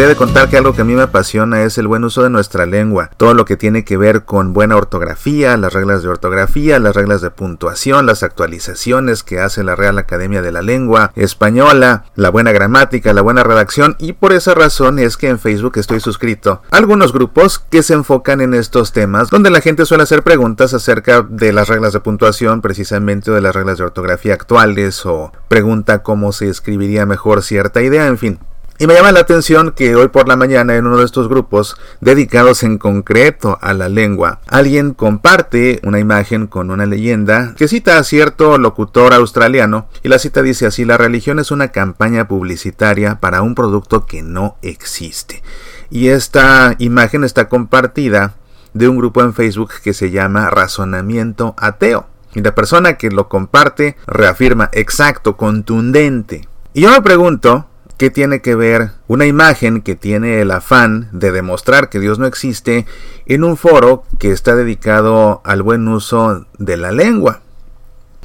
De contar que algo que a mí me apasiona es el buen uso de nuestra lengua. Todo lo que tiene que ver con buena ortografía, las reglas de ortografía, las reglas de puntuación, las actualizaciones que hace la Real Academia de la Lengua Española, la buena gramática, la buena redacción y por esa razón es que en Facebook estoy suscrito a algunos grupos que se enfocan en estos temas donde la gente suele hacer preguntas acerca de las reglas de puntuación precisamente o de las reglas de ortografía actuales o pregunta cómo se escribiría mejor cierta idea, en fin. Y me llama la atención que hoy por la mañana en uno de estos grupos dedicados en concreto a la lengua, alguien comparte una imagen con una leyenda que cita a cierto locutor australiano y la cita dice así, la religión es una campaña publicitaria para un producto que no existe. Y esta imagen está compartida de un grupo en Facebook que se llama Razonamiento Ateo. Y la persona que lo comparte reafirma exacto, contundente. Y yo me pregunto, ¿Qué tiene que ver una imagen que tiene el afán de demostrar que Dios no existe en un foro que está dedicado al buen uso de la lengua?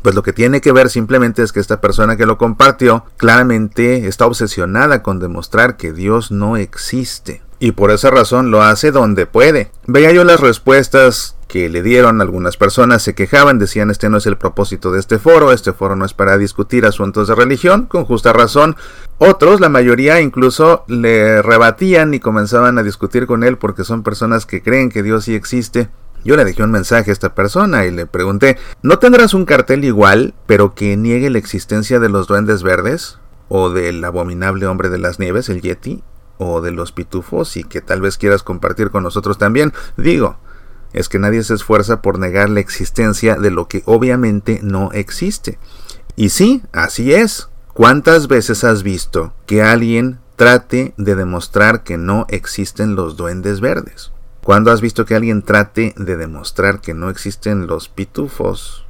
Pues lo que tiene que ver simplemente es que esta persona que lo compartió claramente está obsesionada con demostrar que Dios no existe. Y por esa razón lo hace donde puede. Veía yo las respuestas que le dieron algunas personas, se quejaban, decían este no es el propósito de este foro, este foro no es para discutir asuntos de religión, con justa razón. Otros, la mayoría incluso le rebatían y comenzaban a discutir con él porque son personas que creen que Dios sí existe. Yo le dejé un mensaje a esta persona y le pregunté, ¿no tendrás un cartel igual, pero que niegue la existencia de los duendes verdes? ¿O del abominable hombre de las nieves, el Yeti? ¿O de los pitufos? Y que tal vez quieras compartir con nosotros también. Digo, es que nadie se esfuerza por negar la existencia de lo que obviamente no existe. Y sí, así es. ¿Cuántas veces has visto que alguien trate de demostrar que no existen los duendes verdes? ¿Cuándo has visto que alguien trate de demostrar que no existen los pitufos?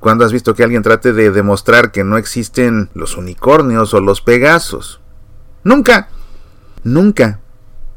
¿Cuándo has visto que alguien trate de demostrar que no existen los unicornios o los pegasos? Nunca. Nunca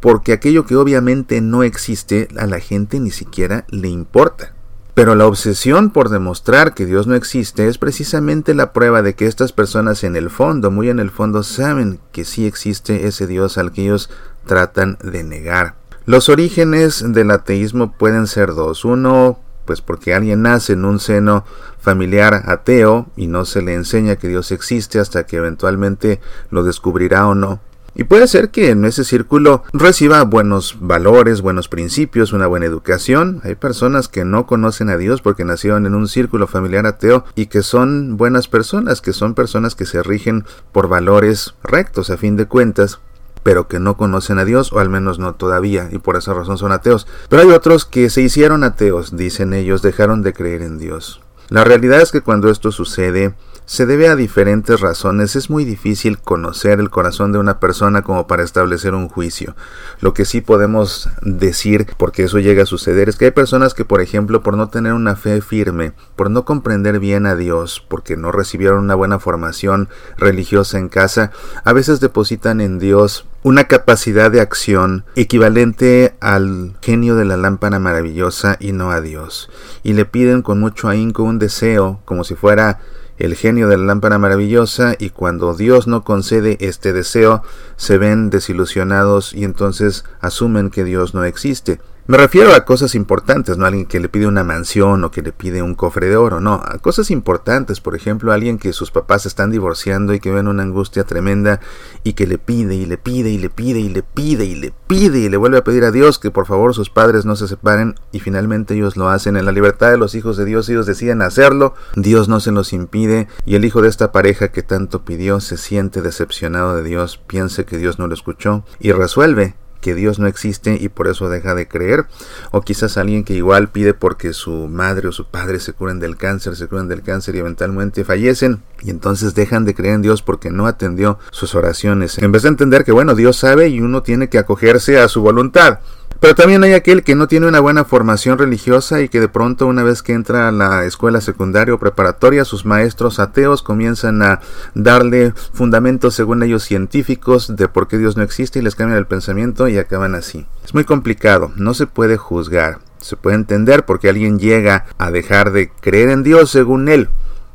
porque aquello que obviamente no existe a la gente ni siquiera le importa. Pero la obsesión por demostrar que Dios no existe es precisamente la prueba de que estas personas en el fondo, muy en el fondo, saben que sí existe ese Dios al que ellos tratan de negar. Los orígenes del ateísmo pueden ser dos. Uno, pues porque alguien nace en un seno familiar ateo y no se le enseña que Dios existe hasta que eventualmente lo descubrirá o no. Y puede ser que en ese círculo reciba buenos valores, buenos principios, una buena educación. Hay personas que no conocen a Dios porque nacieron en un círculo familiar ateo y que son buenas personas, que son personas que se rigen por valores rectos a fin de cuentas pero que no conocen a Dios, o al menos no todavía, y por esa razón son ateos. Pero hay otros que se hicieron ateos, dicen ellos, dejaron de creer en Dios. La realidad es que cuando esto sucede, se debe a diferentes razones. Es muy difícil conocer el corazón de una persona como para establecer un juicio. Lo que sí podemos decir, porque eso llega a suceder, es que hay personas que, por ejemplo, por no tener una fe firme, por no comprender bien a Dios, porque no recibieron una buena formación religiosa en casa, a veces depositan en Dios una capacidad de acción equivalente al genio de la lámpara maravillosa y no a Dios. Y le piden con mucho ahínco un deseo, como si fuera el genio de la lámpara maravillosa y cuando Dios no concede este deseo se ven desilusionados y entonces asumen que Dios no existe. Me refiero a cosas importantes, no a alguien que le pide una mansión o que le pide un cofre de oro, no, a cosas importantes, por ejemplo, a alguien que sus papás están divorciando y que ven una angustia tremenda y que le pide y le pide y le pide y le pide y le pide y le vuelve a pedir a Dios que por favor sus padres no se separen y finalmente ellos lo hacen en la libertad de los hijos de Dios, ellos deciden hacerlo, Dios no se los impide y el hijo de esta pareja que tanto pidió se siente decepcionado de Dios, piense que Dios no lo escuchó y resuelve que Dios no existe y por eso deja de creer, o quizás alguien que igual pide porque su madre o su padre se curen del cáncer, se curen del cáncer y eventualmente fallecen y entonces dejan de creer en Dios porque no atendió sus oraciones. En vez de entender que bueno, Dios sabe y uno tiene que acogerse a su voluntad. Pero también hay aquel que no tiene una buena formación religiosa y que de pronto una vez que entra a la escuela secundaria o preparatoria, sus maestros ateos comienzan a darle fundamentos según ellos científicos de por qué Dios no existe y les cambian el pensamiento y acaban así. Es muy complicado, no se puede juzgar. Se puede entender por qué alguien llega a dejar de creer en Dios según él,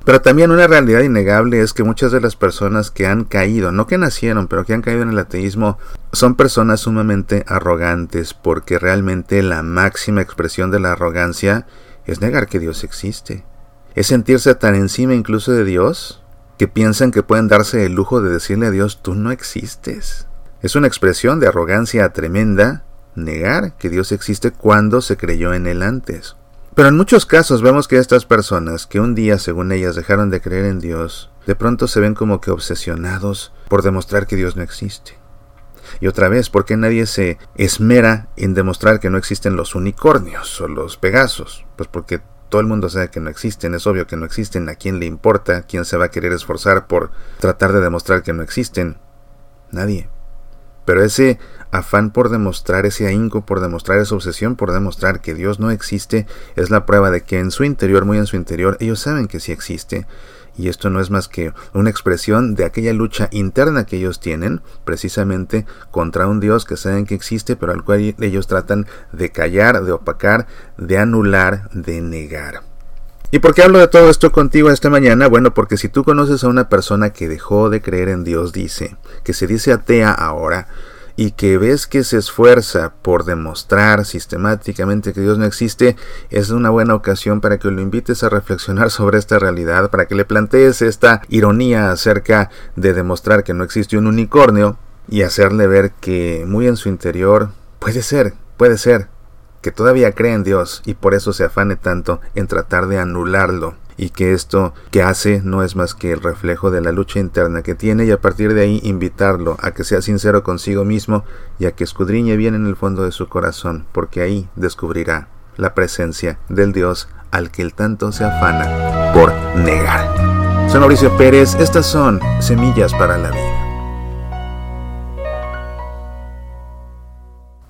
Pero también una realidad innegable es que muchas de las personas que han caído, no que nacieron, pero que han caído en el ateísmo, son personas sumamente arrogantes, porque realmente la máxima expresión de la arrogancia es negar que Dios existe. Es sentirse tan encima incluso de Dios que piensan que pueden darse el lujo de decirle a Dios, tú no existes. Es una expresión de arrogancia tremenda negar que Dios existe cuando se creyó en él antes. Pero en muchos casos vemos que estas personas que un día, según ellas, dejaron de creer en Dios, de pronto se ven como que obsesionados por demostrar que Dios no existe. Y otra vez, ¿por qué nadie se esmera en demostrar que no existen los unicornios o los pegasos? Pues porque todo el mundo sabe que no existen, es obvio que no existen, ¿a quién le importa? ¿Quién se va a querer esforzar por tratar de demostrar que no existen? Nadie. Pero ese afán por demostrar, ese ahínco por demostrar, esa obsesión por demostrar que Dios no existe, es la prueba de que en su interior, muy en su interior, ellos saben que sí existe. Y esto no es más que una expresión de aquella lucha interna que ellos tienen, precisamente contra un Dios que saben que existe, pero al cual ellos tratan de callar, de opacar, de anular, de negar. ¿Y por qué hablo de todo esto contigo esta mañana? Bueno, porque si tú conoces a una persona que dejó de creer en Dios, dice, que se dice atea ahora, y que ves que se esfuerza por demostrar sistemáticamente que Dios no existe, es una buena ocasión para que lo invites a reflexionar sobre esta realidad, para que le plantees esta ironía acerca de demostrar que no existe un unicornio y hacerle ver que muy en su interior puede ser, puede ser, que todavía cree en Dios y por eso se afane tanto en tratar de anularlo y que esto que hace no es más que el reflejo de la lucha interna que tiene y a partir de ahí invitarlo a que sea sincero consigo mismo y a que escudriñe bien en el fondo de su corazón, porque ahí descubrirá la presencia del Dios al que el tanto se afana por negar. Soy Mauricio Pérez, estas son Semillas para la Vida.